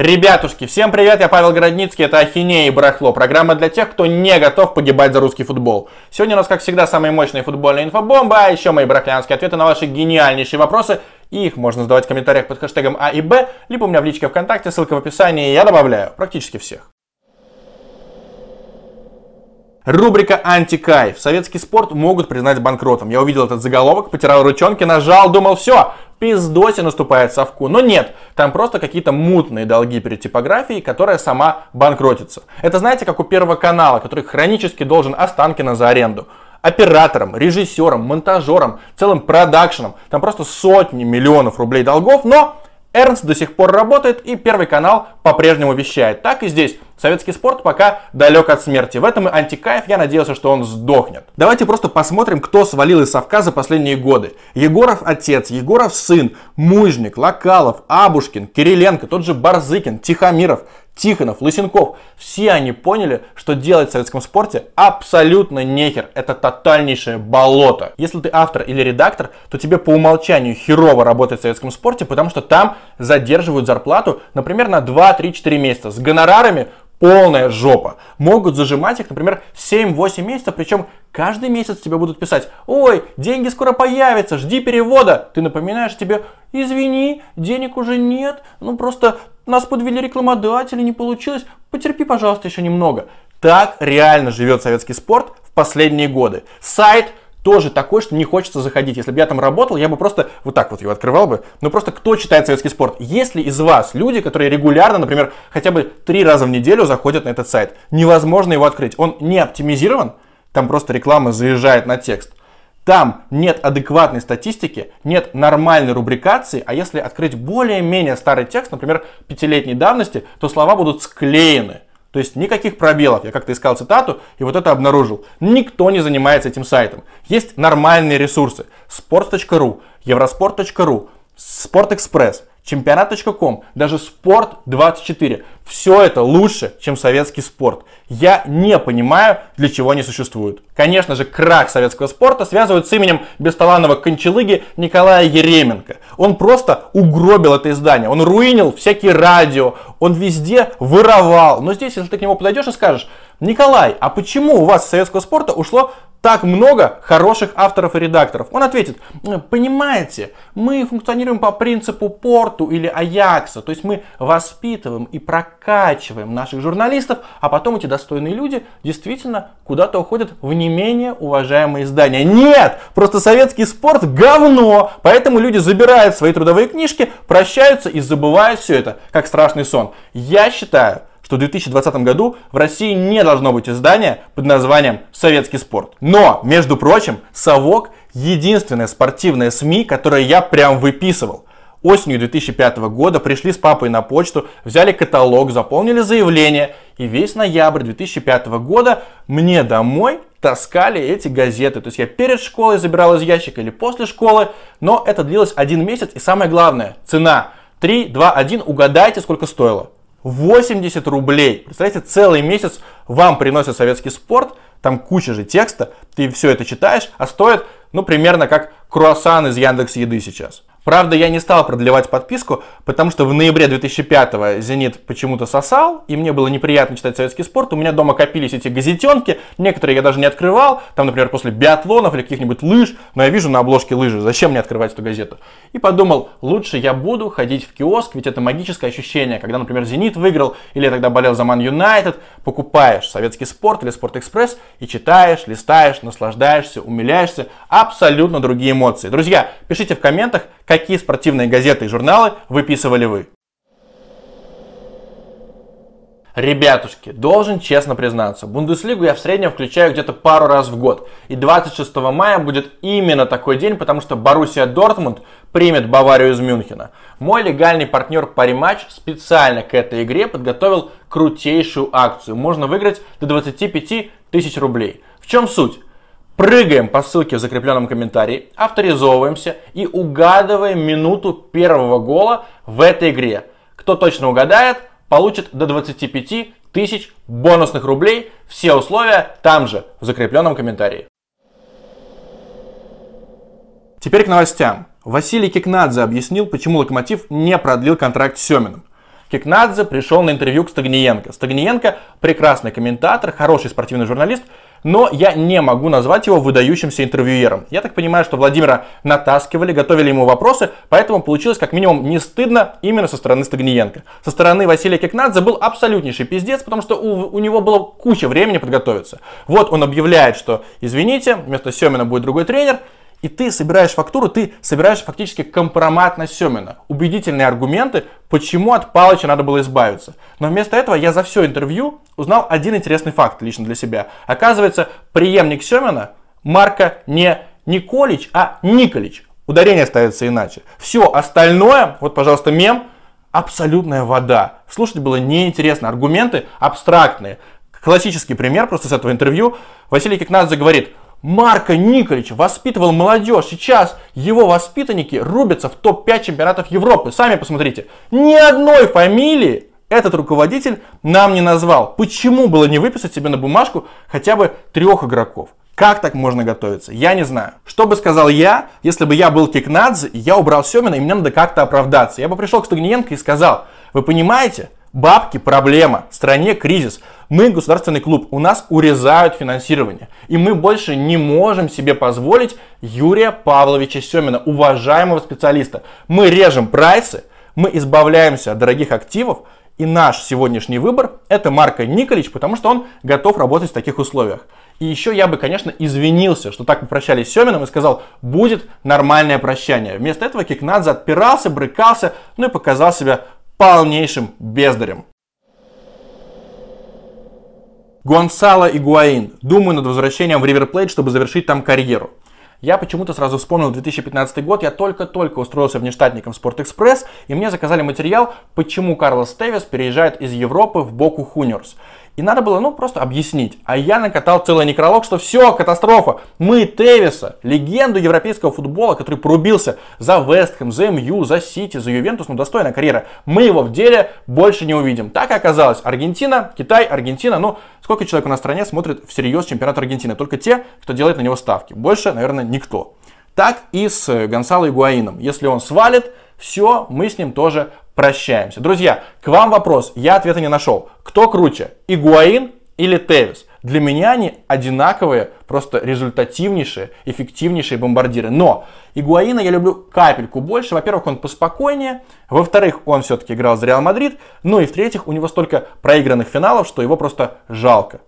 Ребятушки, всем привет, я Павел Городницкий, это Ахинея и Барахло, программа для тех, кто не готов погибать за русский футбол. Сегодня у нас, как всегда, самые мощные футбольные инфобомба, а еще мои барахлянские ответы на ваши гениальнейшие вопросы, и их можно задавать в комментариях под хэштегом А и Б, либо у меня в личке ВКонтакте, ссылка в описании, я добавляю практически всех. Рубрика «Антикайф». Советский спорт могут признать банкротом. Я увидел этот заголовок, потирал ручонки, нажал, думал, все, пиздоте наступает совку. Но нет, там просто какие-то мутные долги перед типографией, которая сама банкротится. Это знаете, как у Первого канала, который хронически должен Останкина за аренду оператором, режиссером, монтажером, целым продакшеном. Там просто сотни миллионов рублей долгов, но Эрнст до сих пор работает и Первый канал по-прежнему вещает. Так и здесь. Советский спорт пока далек от смерти. В этом и антикайф, я надеялся, что он сдохнет. Давайте просто посмотрим, кто свалил из совка за последние годы. Егоров отец, Егоров сын, Мужник, Локалов, Абушкин, Кириленко, тот же Барзыкин, Тихомиров, Тихонов, Лысенков. Все они поняли, что делать в советском спорте абсолютно нехер. Это тотальнейшее болото. Если ты автор или редактор, то тебе по умолчанию херово работать в советском спорте, потому что там задерживают зарплату, например, на 2, 3, 4 месяца. С гонорарами полная жопа. Могут зажимать их, например, 7-8 месяцев, причем каждый месяц тебе будут писать, ой, деньги скоро появятся, жди перевода. Ты напоминаешь тебе, извини, денег уже нет, ну просто нас подвели рекламодатели, не получилось, потерпи, пожалуйста, еще немного. Так реально живет советский спорт в последние годы. Сайт тоже такой, что не хочется заходить. Если бы я там работал, я бы просто вот так вот его открывал бы. Ну просто кто читает советский спорт? Есть ли из вас люди, которые регулярно, например, хотя бы три раза в неделю заходят на этот сайт? Невозможно его открыть. Он не оптимизирован, там просто реклама заезжает на текст. Там нет адекватной статистики, нет нормальной рубрикации, а если открыть более-менее старый текст, например, пятилетней давности, то слова будут склеены. То есть никаких пробелов. Я как-то искал цитату и вот это обнаружил. Никто не занимается этим сайтом. Есть нормальные ресурсы. sports.ru, eurosport.ru, Спортэкспресс, чемпионат.ком, даже Спорт24. Все это лучше, чем советский спорт. Я не понимаю, для чего они существуют. Конечно же, крах советского спорта связывают с именем бесталанного кончалыги Николая Еременко. Он просто угробил это издание, он руинил всякие радио, он везде воровал. Но здесь, если ты к нему подойдешь и скажешь, Николай, а почему у вас из советского спорта ушло так много хороших авторов и редакторов? Он ответит, понимаете, мы функционируем по принципу Порту или Аякса, то есть мы воспитываем и прокачиваем наших журналистов, а потом эти достойные люди действительно куда-то уходят в не менее уважаемые издания. Нет, просто советский спорт говно, поэтому люди забирают свои трудовые книжки, прощаются и забывают все это, как страшный сон. Я считаю, что в 2020 году в России не должно быть издания под названием «Советский спорт». Но, между прочим, «Совок» — единственная спортивная СМИ, которое я прям выписывал. Осенью 2005 года пришли с папой на почту, взяли каталог, заполнили заявление, и весь ноябрь 2005 года мне домой таскали эти газеты. То есть я перед школой забирал из ящика или после школы, но это длилось один месяц, и самое главное, цена 3, 2, 1, угадайте, сколько стоило. 80 рублей. Представляете, целый месяц вам приносят советский спорт, там куча же текста, ты все это читаешь, а стоит, ну, примерно как круассан из Яндекс Еды сейчас. Правда, я не стал продлевать подписку, потому что в ноябре 2005-го «Зенит» почему-то сосал, и мне было неприятно читать советский спорт. У меня дома копились эти газетенки, некоторые я даже не открывал, там, например, после биатлонов или каких-нибудь лыж, но я вижу на обложке лыжи, зачем мне открывать эту газету? И подумал, лучше я буду ходить в киоск, ведь это магическое ощущение, когда, например, «Зенит» выиграл, или я тогда болел за «Ман Юнайтед», покупаешь советский спорт или «Спортэкспресс» и читаешь, листаешь, наслаждаешься, умиляешься, абсолютно другие эмоции. Друзья, пишите в комментах, какие спортивные газеты и журналы выписывали вы. Ребятушки, должен честно признаться, Бундеслигу я в среднем включаю где-то пару раз в год. И 26 мая будет именно такой день, потому что Боруссия Дортмунд примет Баварию из Мюнхена. Мой легальный партнер Париматч специально к этой игре подготовил крутейшую акцию. Можно выиграть до 25 тысяч рублей. В чем суть? Прыгаем по ссылке в закрепленном комментарии, авторизовываемся и угадываем минуту первого гола в этой игре. Кто точно угадает, получит до 25 тысяч бонусных рублей. Все условия там же, в закрепленном комментарии. Теперь к новостям. Василий Кикнадзе объяснил, почему Локомотив не продлил контракт с Семиным. Кикнадзе пришел на интервью к Стагниенко. Стагниенко прекрасный комментатор, хороший спортивный журналист, но я не могу назвать его выдающимся интервьюером. Я так понимаю, что Владимира натаскивали, готовили ему вопросы, поэтому получилось как минимум не стыдно именно со стороны Стагниенко. Со стороны Василия Кикнадзе был абсолютнейший пиздец, потому что у, у него было куча времени подготовиться. Вот он объявляет, что извините, вместо Семина будет другой тренер, и ты собираешь фактуру, ты собираешь фактически компромат на Семина. Убедительные аргументы, почему от Палыча надо было избавиться. Но вместо этого я за все интервью узнал один интересный факт лично для себя. Оказывается, преемник Семина Марка не Николич, а Николич. Ударение ставится иначе. Все остальное, вот, пожалуйста, мем, абсолютная вода. Слушать было неинтересно. Аргументы абстрактные. Классический пример просто с этого интервью. Василий Кикнадзе говорит, Марко Николич воспитывал молодежь. Сейчас его воспитанники рубятся в топ-5 чемпионатов Европы. Сами посмотрите. Ни одной фамилии этот руководитель нам не назвал. Почему было не выписать себе на бумажку хотя бы трех игроков? Как так можно готовиться? Я не знаю. Что бы сказал я, если бы я был Кикнадзе, я убрал Семина, и мне надо как-то оправдаться. Я бы пришел к Стагниенко и сказал, вы понимаете, Бабки – проблема, в стране кризис. Мы государственный клуб, у нас урезают финансирование. И мы больше не можем себе позволить Юрия Павловича Семина, уважаемого специалиста. Мы режем прайсы, мы избавляемся от дорогих активов, и наш сегодняшний выбор – это Марко Николич, потому что он готов работать в таких условиях. И еще я бы, конечно, извинился, что так попрощались с Семиным и сказал, будет нормальное прощание. Вместо этого Кикнадзе отпирался, брыкался, ну и показал себя полнейшим бездарем. Гонсало Игуаин. Думает над возвращением в Ривер Плейт, чтобы завершить там карьеру. Я почему-то сразу вспомнил 2015 год, я только-только устроился внештатником Спортэкспресс, и мне заказали материал, почему Карлос Тевис переезжает из Европы в Боку Хуниорс. И надо было, ну, просто объяснить. А я накатал целый некролог, что все, катастрофа. Мы Тевиса, легенду европейского футбола, который порубился за Вестхэм, за МЮ, за Сити, за Ювентус, ну, достойная карьера. Мы его в деле больше не увидим. Так и оказалось. Аргентина, Китай, Аргентина. Ну, сколько человек у нас в стране смотрит всерьез чемпионат Аргентины? Только те, кто делает на него ставки. Больше, наверное, никто. Так и с Гонсало Игуаином. Если он свалит, все, мы с ним тоже прощаемся. Друзья, к вам вопрос, я ответа не нашел. Кто круче, Игуаин или Тевис? Для меня они одинаковые, просто результативнейшие, эффективнейшие бомбардиры. Но Игуаина я люблю капельку больше. Во-первых, он поспокойнее. Во-вторых, он все-таки играл за Реал Мадрид. Ну и в-третьих, у него столько проигранных финалов, что его просто жалко.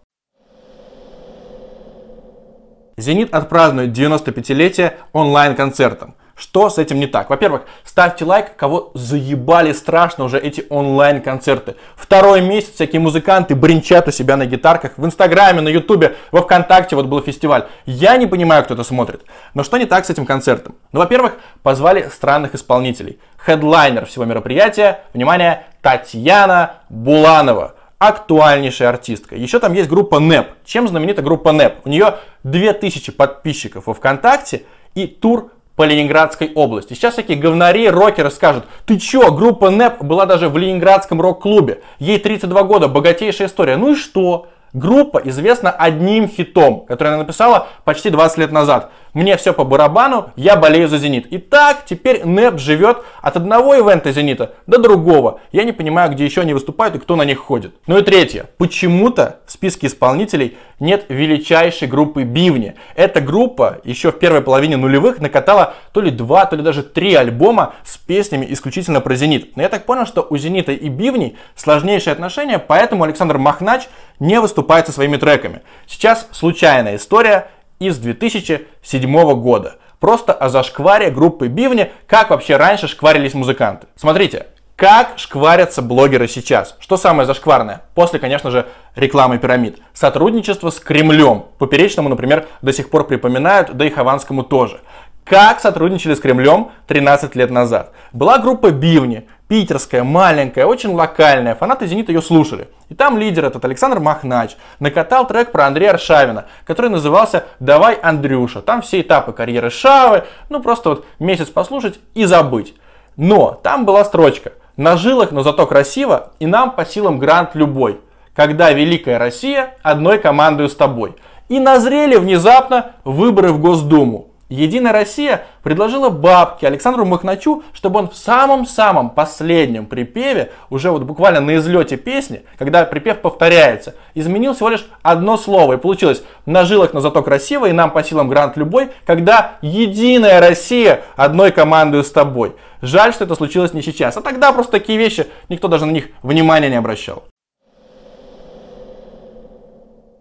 «Зенит» отпразднует 95-летие онлайн-концертом. Что с этим не так? Во-первых, ставьте лайк, кого заебали страшно уже эти онлайн-концерты. Второй месяц всякие музыканты бренчат у себя на гитарках. В Инстаграме, на Ютубе, во Вконтакте вот был фестиваль. Я не понимаю, кто это смотрит. Но что не так с этим концертом? Ну, во-первых, позвали странных исполнителей. Хедлайнер всего мероприятия, внимание, Татьяна Буланова актуальнейшая артистка. Еще там есть группа НЭП. Чем знаменита группа НЭП? У нее 2000 подписчиков во ВКонтакте и тур по Ленинградской области. Сейчас всякие говнари, рокеры скажут, ты чё, группа НЭП была даже в Ленинградском рок-клубе, ей 32 года, богатейшая история. Ну и что? Группа известна одним хитом, который она написала почти 20 лет назад. Мне все по барабану, я болею за «Зенит». И так теперь НЭП живет от одного ивента «Зенита» до другого. Я не понимаю, где еще они выступают и кто на них ходит. Ну и третье. Почему-то в списке исполнителей нет величайшей группы «Бивни». Эта группа еще в первой половине нулевых накатала то ли два, то ли даже три альбома с песнями исключительно про «Зенит». Но я так понял, что у «Зенита» и «Бивни» сложнейшие отношения, поэтому Александр Махнач не выступает со своими треками. Сейчас случайная история из 2007 года. Просто о зашкваре группы Бивни, как вообще раньше шкварились музыканты. Смотрите, как шкварятся блогеры сейчас? Что самое зашкварное? После, конечно же, рекламы пирамид. Сотрудничество с Кремлем. Поперечному, например, до сих пор припоминают, да и Хованскому тоже. Как сотрудничали с Кремлем 13 лет назад? Была группа Бивни, питерская, маленькая, очень локальная. Фанаты «Зенита» ее слушали. И там лидер этот Александр Махнач накатал трек про Андрея Аршавина, который назывался «Давай, Андрюша». Там все этапы карьеры Шавы, ну просто вот месяц послушать и забыть. Но там была строчка «На жилах, но зато красиво, и нам по силам грант любой, когда великая Россия одной командою с тобой». И назрели внезапно выборы в Госдуму. Единая Россия предложила бабки Александру Махначу, чтобы он в самом-самом последнем припеве, уже вот буквально на излете песни, когда припев повторяется, изменил всего лишь одно слово. И получилось «На жилах, но зато красиво, и нам по силам грант любой, когда Единая Россия одной командой с тобой». Жаль, что это случилось не сейчас. А тогда просто такие вещи, никто даже на них внимания не обращал.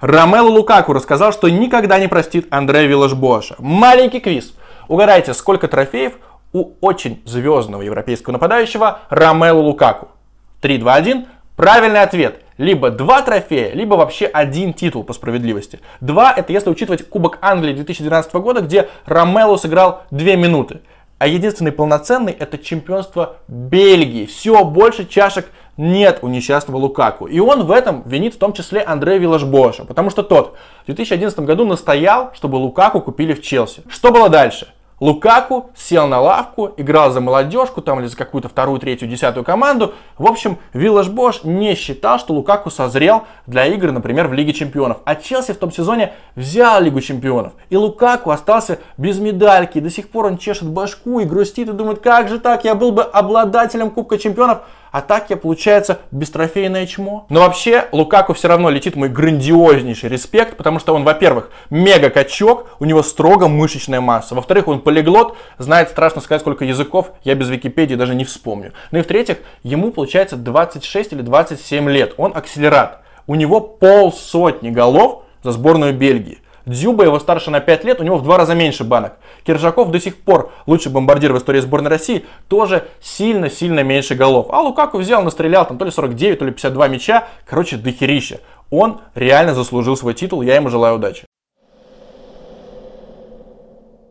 Ромело Лукаку рассказал, что никогда не простит Андрея Виллаш-Боша. Маленький квиз. Угадайте, сколько трофеев у очень звездного европейского нападающего Ромело Лукаку? 3, 2, 1. Правильный ответ. Либо два трофея, либо вообще один титул по справедливости. Два это если учитывать Кубок Англии 2012 года, где Ромело сыграл 2 минуты. А единственный полноценный это чемпионство Бельгии. Все, больше чашек нет у несчастного Лукаку. И он в этом винит в том числе Андрея Виллашбоша, потому что тот в 2011 году настоял, чтобы Лукаку купили в Челси. Что было дальше? Лукаку сел на лавку, играл за молодежку там или за какую-то вторую, третью, десятую команду. В общем, Виллаш Бош не считал, что Лукаку созрел для игр, например, в Лиге Чемпионов. А Челси в том сезоне взял Лигу Чемпионов. И Лукаку остался без медальки. И до сих пор он чешет башку и грустит и думает, как же так, я был бы обладателем Кубка Чемпионов, а так я, получается, бестрофейное чмо. Но вообще, Лукаку все равно летит мой грандиознейший респект, потому что он, во-первых, мега качок, у него строго мышечная масса. Во-вторых, он полиглот, знает страшно сказать, сколько языков, я без Википедии даже не вспомню. Ну и в-третьих, ему, получается, 26 или 27 лет, он акселерат. У него полсотни голов за сборную Бельгии. Дзюба его старше на 5 лет, у него в два раза меньше банок. Киржаков до сих пор лучший бомбардир в истории сборной России, тоже сильно-сильно меньше голов. А Лукаку взял, настрелял там то ли 49, то ли 52 мяча, короче, дохерища. Он реально заслужил свой титул, я ему желаю удачи.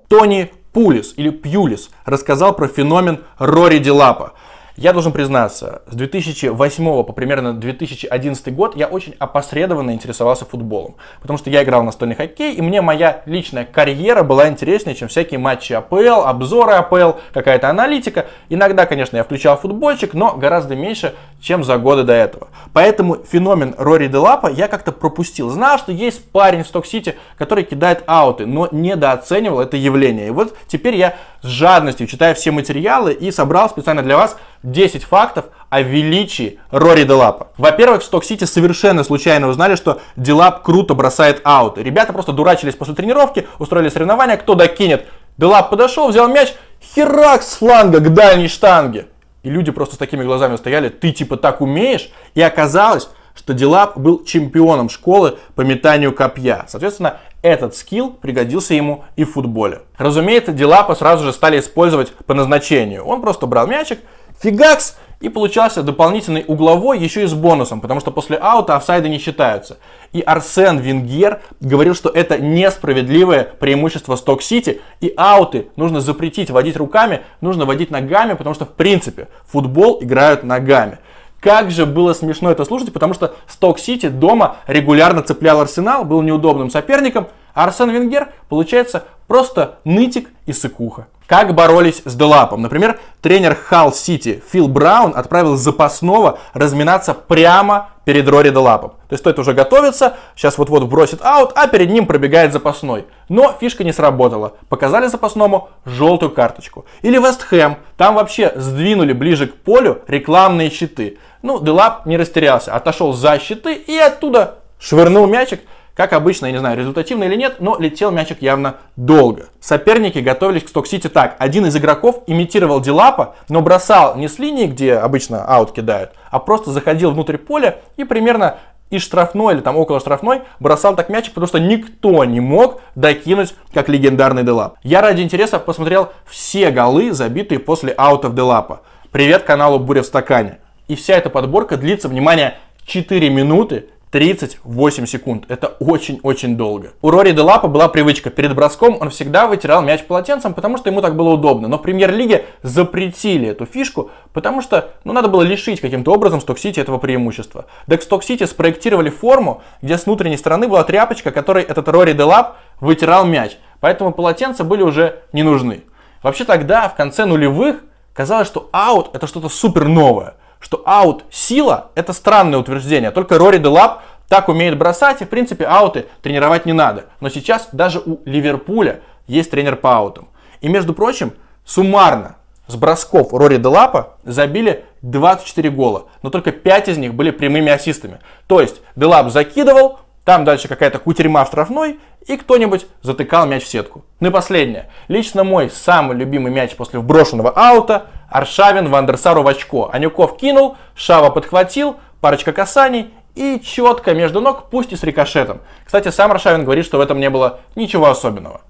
Тони Пулис или Пьюлис рассказал про феномен Рори Дилапа. Я должен признаться, с 2008 по примерно 2011 год я очень опосредованно интересовался футболом. Потому что я играл в настольный хоккей, и мне моя личная карьера была интереснее, чем всякие матчи АПЛ, обзоры АПЛ, какая-то аналитика. Иногда, конечно, я включал футбольчик, но гораздо меньше, чем за годы до этого. Поэтому феномен Рори Делапа я как-то пропустил. Знал, что есть парень в Сток-Сити, который кидает ауты, но недооценивал это явление. И вот теперь я с жадностью читаю все материалы и собрал специально для вас 10 фактов о величии Рори Делапа. Во-первых, в Сток-Сити совершенно случайно узнали, что Делап круто бросает ауты. Ребята просто дурачились после тренировки, устроили соревнования, кто докинет. Делап подошел, взял мяч, херак с фланга к дальней штанге. И люди просто с такими глазами стояли, ты типа так умеешь? И оказалось, что Делап был чемпионом школы по метанию копья. Соответственно, этот скилл пригодился ему и в футболе. Разумеется, Делапа сразу же стали использовать по назначению. Он просто брал мячик, фигакс, и получался дополнительный угловой еще и с бонусом, потому что после аута офсайды не считаются. И Арсен Венгер говорил, что это несправедливое преимущество Сток-Сити, и ауты нужно запретить вводить руками, нужно вводить ногами, потому что в принципе футбол играют ногами. Как же было смешно это слушать, потому что Сток-Сити дома регулярно цеплял Арсенал, был неудобным соперником, Арсен Венгер, получается, просто нытик и сыкуха. Как боролись с Делапом? Например, тренер Халл Сити Фил Браун отправил запасного разминаться прямо перед Рори Делапом. То есть тот уже готовится, сейчас вот-вот бросит аут, а перед ним пробегает запасной. Но фишка не сработала. Показали запасному желтую карточку. Или Вест Хэм. Там вообще сдвинули ближе к полю рекламные щиты. Ну, Делап не растерялся, отошел за щиты и оттуда швырнул мячик как обычно, я не знаю, результативно или нет, но летел мячик явно долго. Соперники готовились к Сток-Сити так. Один из игроков имитировал Дилапа, но бросал не с линии, где обычно аут кидают, а просто заходил внутрь поля и примерно из штрафной или там около штрафной бросал так мячик, потому что никто не мог докинуть, как легендарный Делап. Я ради интереса посмотрел все голы, забитые после аутов Делапа. Привет каналу Буря в стакане. И вся эта подборка длится, внимание, 4 минуты 38 секунд. Это очень-очень долго. У Рори Делапа была привычка. Перед броском он всегда вытирал мяч полотенцем, потому что ему так было удобно. Но в премьер-лиге запретили эту фишку, потому что ну, надо было лишить каким-то образом Сток-Сити этого преимущества. Так Сток-Сити спроектировали форму, где с внутренней стороны была тряпочка, которой этот Рори Делап вытирал мяч. Поэтому полотенца были уже не нужны. Вообще тогда, в конце нулевых, казалось, что аут это что-то супер новое что аут сила это странное утверждение. Только Рори Делап так умеет бросать, и в принципе ауты тренировать не надо. Но сейчас даже у Ливерпуля есть тренер по аутам. И, между прочим, суммарно с бросков Рори Делапа забили 24 гола, но только 5 из них были прямыми ассистами. То есть Делап закидывал, там дальше какая-то кутерьма в штрафной, и кто-нибудь затыкал мяч в сетку. Ну и последнее. Лично мой самый любимый мяч после вброшенного аута Аршавин Вандерсару в очко. Анюков кинул, Шава подхватил, парочка касаний и четко между ног, пусть и с рикошетом. Кстати, сам Аршавин говорит, что в этом не было ничего особенного.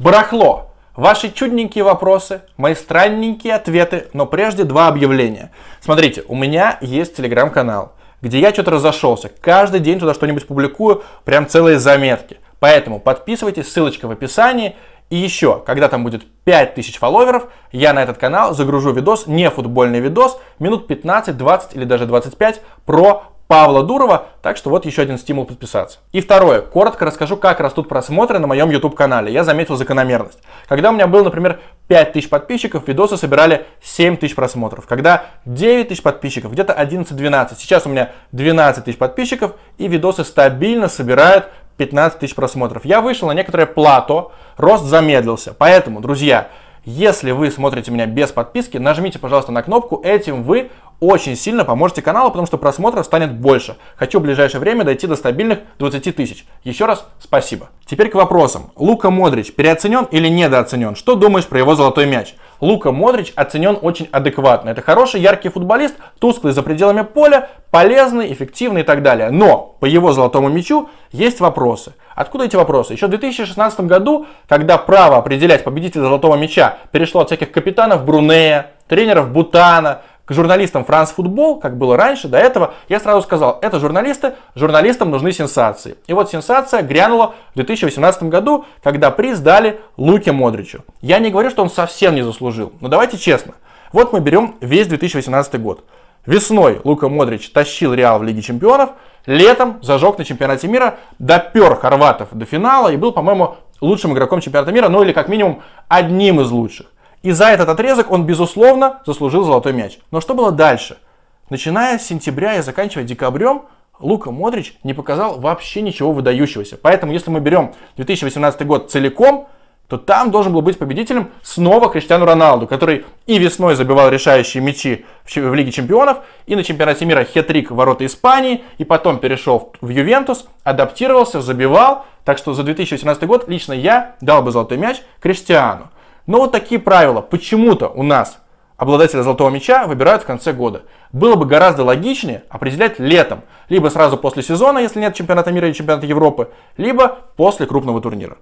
Барахло. Ваши чудненькие вопросы, мои странненькие ответы, но прежде два объявления. Смотрите, у меня есть телеграм-канал, где я что-то разошелся. Каждый день туда что-нибудь публикую, прям целые заметки. Поэтому подписывайтесь, ссылочка в описании. И еще, когда там будет 5000 фолловеров, я на этот канал загружу видос, не футбольный видос, минут 15, 20 или даже 25 про Павла Дурова, так что вот еще один стимул подписаться. И второе, коротко расскажу, как растут просмотры на моем YouTube канале. Я заметил закономерность. Когда у меня было, например, 5000 подписчиков, видосы собирали 7000 просмотров. Когда 9000 подписчиков, где-то 11-12. Сейчас у меня 12 тысяч подписчиков, и видосы стабильно собирают 15 тысяч просмотров. Я вышел на некоторое плато, рост замедлился. Поэтому, друзья, если вы смотрите меня без подписки, нажмите, пожалуйста, на кнопку. Этим вы очень сильно поможете каналу, потому что просмотров станет больше. Хочу в ближайшее время дойти до стабильных 20 тысяч. Еще раз спасибо. Теперь к вопросам. Лука Модрич переоценен или недооценен? Что думаешь про его золотой мяч? Лука Модрич оценен очень адекватно. Это хороший, яркий футболист, тусклый за пределами поля, полезный, эффективный и так далее. Но по его золотому мячу есть вопросы. Откуда эти вопросы? Еще в 2016 году, когда право определять победителя золотого мяча перешло от всяких капитанов Брунея, тренеров Бутана, к журналистам France Football, как было раньше, до этого, я сразу сказал, это журналисты, журналистам нужны сенсации. И вот сенсация грянула в 2018 году, когда приз дали Луке Модричу. Я не говорю, что он совсем не заслужил, но давайте честно. Вот мы берем весь 2018 год. Весной Лука Модрич тащил Реал в Лиге Чемпионов, летом зажег на чемпионате мира, допер хорватов до финала и был, по-моему, лучшим игроком чемпионата мира, ну или как минимум одним из лучших. И за этот отрезок он, безусловно, заслужил золотой мяч. Но что было дальше? Начиная с сентября и заканчивая декабрем, Лука Модрич не показал вообще ничего выдающегося. Поэтому, если мы берем 2018 год целиком, то там должен был быть победителем снова Криштиану Роналду, который и весной забивал решающие мячи в Лиге Чемпионов, и на чемпионате мира хетрик в ворота Испании, и потом перешел в Ювентус, адаптировался, забивал. Так что за 2018 год лично я дал бы золотой мяч Криштиану. Но вот такие правила почему-то у нас обладателя золотого мяча выбирают в конце года. Было бы гораздо логичнее определять летом, либо сразу после сезона, если нет чемпионата мира или чемпионата Европы, либо после крупного турнира.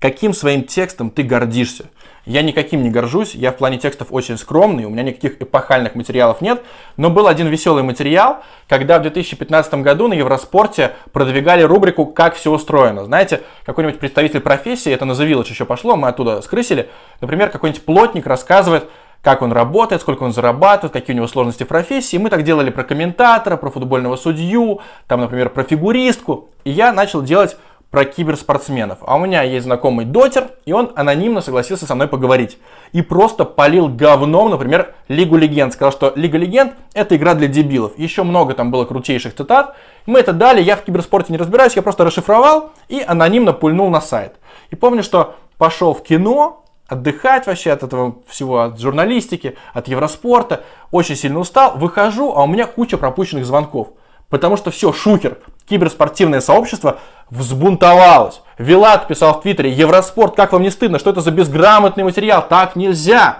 Каким своим текстом ты гордишься? Я никаким не горжусь, я в плане текстов очень скромный, у меня никаких эпохальных материалов нет, но был один веселый материал, когда в 2015 году на Евроспорте продвигали рубрику «Как все устроено». Знаете, какой-нибудь представитель профессии, это на The Village еще пошло, мы оттуда скрысили, например, какой-нибудь плотник рассказывает, как он работает, сколько он зарабатывает, какие у него сложности в профессии. Мы так делали про комментатора, про футбольного судью, там, например, про фигуристку. И я начал делать про киберспортсменов. А у меня есть знакомый дотер, и он анонимно согласился со мной поговорить. И просто полил говном, например, Лигу Легенд. Сказал, что Лига Легенд это игра для дебилов. Еще много там было крутейших цитат. Мы это дали, я в киберспорте не разбираюсь, я просто расшифровал и анонимно пульнул на сайт. И помню, что пошел в кино, отдыхать вообще от этого всего, от журналистики, от Евроспорта. Очень сильно устал, выхожу, а у меня куча пропущенных звонков. Потому что все, шухер, киберспортивное сообщество взбунтовалось. Вилат писал в Твиттере, Евроспорт, как вам не стыдно, что это за безграмотный материал, так нельзя.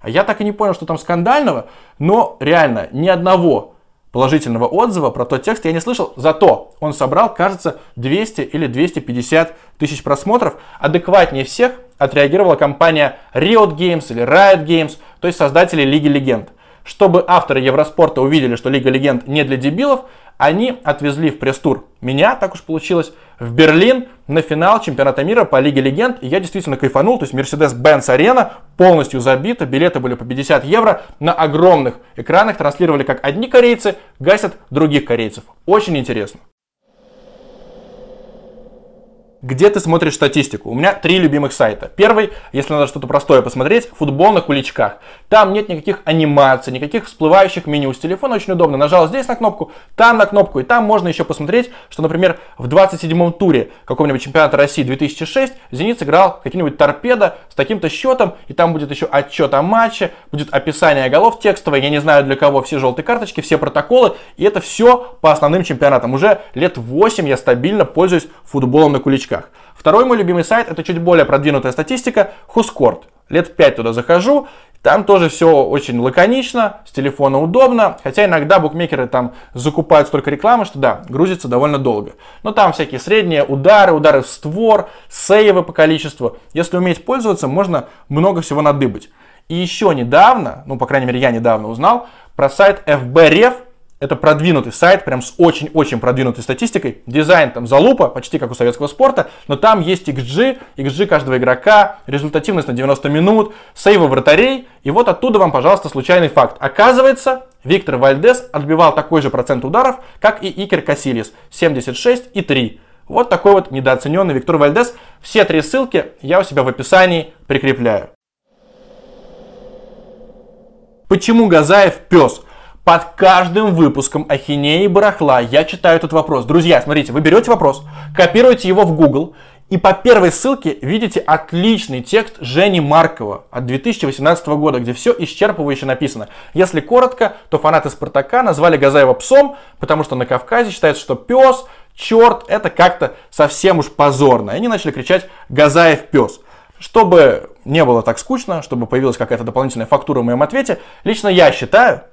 А я так и не понял, что там скандального, но реально ни одного положительного отзыва про тот текст я не слышал. Зато он собрал, кажется, 200 или 250 тысяч просмотров. Адекватнее всех отреагировала компания Riot Games или Riot Games, то есть создатели Лиги Легенд. Чтобы авторы Евроспорта увидели, что Лига Легенд не для дебилов, они отвезли в пресс-тур меня, так уж получилось, в Берлин на финал чемпионата мира по Лиге Легенд. И я действительно кайфанул, то есть Mercedes-Benz арена полностью забита, билеты были по 50 евро, на огромных экранах транслировали, как одни корейцы гасят других корейцев. Очень интересно. Где ты смотришь статистику? У меня три любимых сайта. Первый, если надо что-то простое посмотреть, футбол на куличках. Там нет никаких анимаций, никаких всплывающих меню. С телефона очень удобно. Нажал здесь на кнопку, там на кнопку. И там можно еще посмотреть, что, например, в 27-м туре какого-нибудь чемпионата России 2006 «Зенит» сыграл каким-нибудь торпедо с таким-то счетом. И там будет еще отчет о матче, будет описание голов текстовое. Я не знаю для кого все желтые карточки, все протоколы. И это все по основным чемпионатам. Уже лет 8 я стабильно пользуюсь футболом на куличках новичках. Второй мой любимый сайт, это чуть более продвинутая статистика, Хускорт. Лет 5 туда захожу, там тоже все очень лаконично, с телефона удобно, хотя иногда букмекеры там закупают столько рекламы, что да, грузится довольно долго. Но там всякие средние удары, удары в створ, сейвы по количеству. Если уметь пользоваться, можно много всего надыбать. И еще недавно, ну, по крайней мере, я недавно узнал про сайт FBREF, это продвинутый сайт, прям с очень-очень продвинутой статистикой. Дизайн там залупа, почти как у советского спорта, но там есть XG, XG каждого игрока, результативность на 90 минут, сейвы вратарей. И вот оттуда вам, пожалуйста, случайный факт. Оказывается, Виктор Вальдес отбивал такой же процент ударов, как и Икер Касилис, 76,3. Вот такой вот недооцененный Виктор Вальдес. Все три ссылки я у себя в описании прикрепляю. Почему Газаев пес? Под каждым выпуском ахинеи и барахла я читаю этот вопрос. Друзья, смотрите, вы берете вопрос, копируете его в Google, и по первой ссылке видите отличный текст Жени Маркова от 2018 года, где все исчерпывающе написано. Если коротко, то фанаты Спартака назвали Газаева псом, потому что на Кавказе считается, что пес, черт, это как-то совсем уж позорно. И они начали кричать «Газаев пес». Чтобы не было так скучно, чтобы появилась какая-то дополнительная фактура в моем ответе, лично я считаю,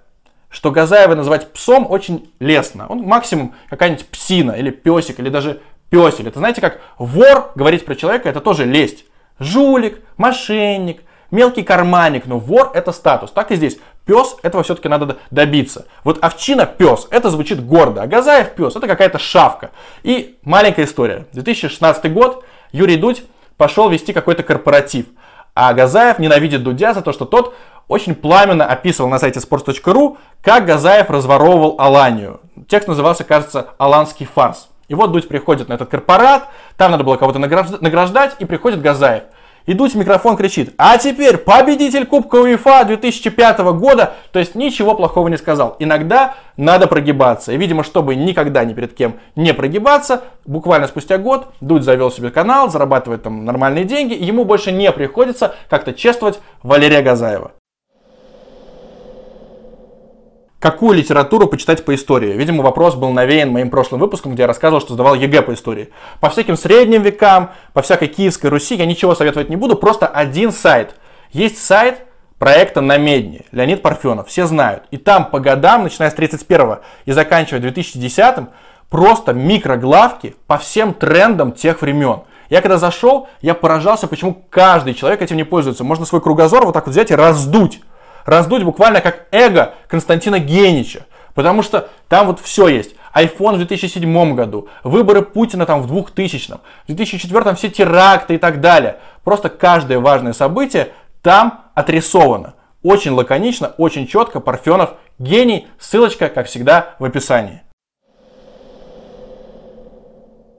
что Газаева называть псом очень лестно. Он максимум какая-нибудь псина или песик, или даже песель. Это знаете, как вор говорить про человека, это тоже лесть. Жулик, мошенник, мелкий карманник, но вор это статус. Так и здесь. Пес, этого все-таки надо добиться. Вот овчина пес, это звучит гордо, а Газаев пес, это какая-то шавка. И маленькая история. 2016 год, Юрий Дудь пошел вести какой-то корпоратив. А Газаев ненавидит Дудя за то, что тот очень пламенно описывал на сайте sports.ru, как Газаев разворовывал Аланию. Текст назывался, кажется, «Аланский фарс». И вот Дудь приходит на этот корпорат, там надо было кого-то награждать, и приходит Газаев. И Дудь в микрофон кричит, а теперь победитель Кубка УЕФА 2005 года, то есть ничего плохого не сказал. Иногда надо прогибаться. И, видимо, чтобы никогда ни перед кем не прогибаться, буквально спустя год Дудь завел себе канал, зарабатывает там нормальные деньги, и ему больше не приходится как-то чествовать Валерия Газаева. Какую литературу почитать по истории? Видимо, вопрос был навеян моим прошлым выпуском, где я рассказывал, что сдавал ЕГЭ по истории. По всяким средним векам, по всякой Киевской Руси я ничего советовать не буду, просто один сайт. Есть сайт проекта Намедни, Леонид Парфенов, все знают. И там по годам, начиная с 31 и заканчивая 2010, просто микроглавки по всем трендам тех времен. Я когда зашел, я поражался, почему каждый человек этим не пользуется. Можно свой кругозор вот так вот взять и раздуть раздуть буквально как эго Константина Генича. Потому что там вот все есть. iPhone в 2007 году, выборы Путина там в 2000, в 2004 все теракты и так далее. Просто каждое важное событие там отрисовано. Очень лаконично, очень четко. Парфенов гений. Ссылочка, как всегда, в описании.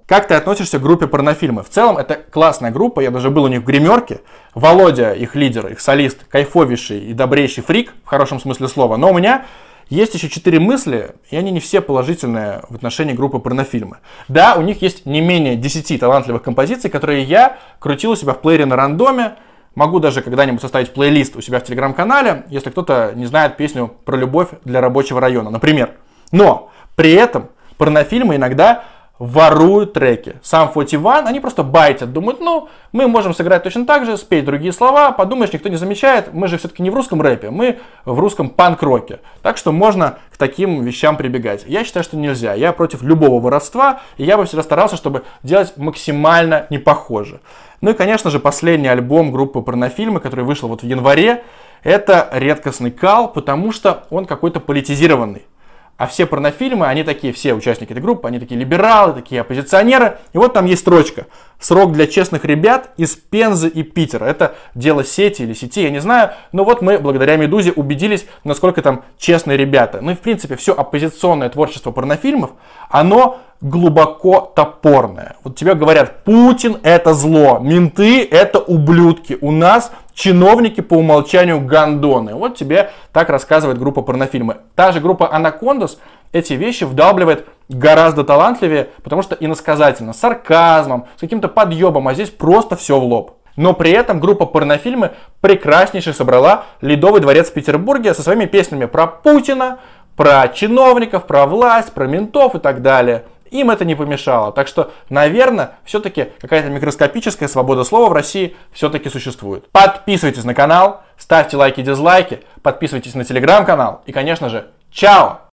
Как ты относишься к группе порнофильмы? В целом, это классная группа, я даже был у них в гримерке. Володя, их лидер, их солист, кайфовейший и добрейший фрик, в хорошем смысле слова. Но у меня есть еще четыре мысли, и они не все положительные в отношении группы порнофильмы. Да, у них есть не менее 10 талантливых композиций, которые я крутил у себя в плеере на рандоме. Могу даже когда-нибудь составить плейлист у себя в телеграм-канале, если кто-то не знает песню про любовь для рабочего района, например. Но при этом порнофильмы иногда воруют треки. Сам 41, они просто байтят, думают, ну, мы можем сыграть точно так же, спеть другие слова, подумаешь, никто не замечает, мы же все-таки не в русском рэпе, мы в русском панк-роке. Так что можно к таким вещам прибегать. Я считаю, что нельзя. Я против любого воровства, и я бы всегда старался, чтобы делать максимально не похоже. Ну и, конечно же, последний альбом группы порнофильмы, который вышел вот в январе, это редкостный кал, потому что он какой-то политизированный. А все порнофильмы, они такие, все участники этой группы, они такие либералы, такие оппозиционеры. И вот там есть строчка. Срок для честных ребят из Пензы и Питера. Это дело сети или сети, я не знаю. Но вот мы благодаря Медузе убедились, насколько там честные ребята. Ну и в принципе все оппозиционное творчество порнофильмов, оно глубоко топорное. Вот тебе говорят, Путин это зло, менты это ублюдки. У нас чиновники по умолчанию гандоны. Вот тебе так рассказывает группа порнофильмы. Та же группа Анакондас эти вещи вдалбливает гораздо талантливее, потому что иносказательно, с сарказмом, с каким-то подъебом, а здесь просто все в лоб. Но при этом группа порнофильмы прекраснейше собрала Ледовый дворец в Петербурге со своими песнями про Путина, про чиновников, про власть, про ментов и так далее. Им это не помешало. Так что, наверное, все-таки какая-то микроскопическая свобода слова в России все-таки существует. Подписывайтесь на канал, ставьте лайки, дизлайки, подписывайтесь на телеграм-канал и, конечно же, чао!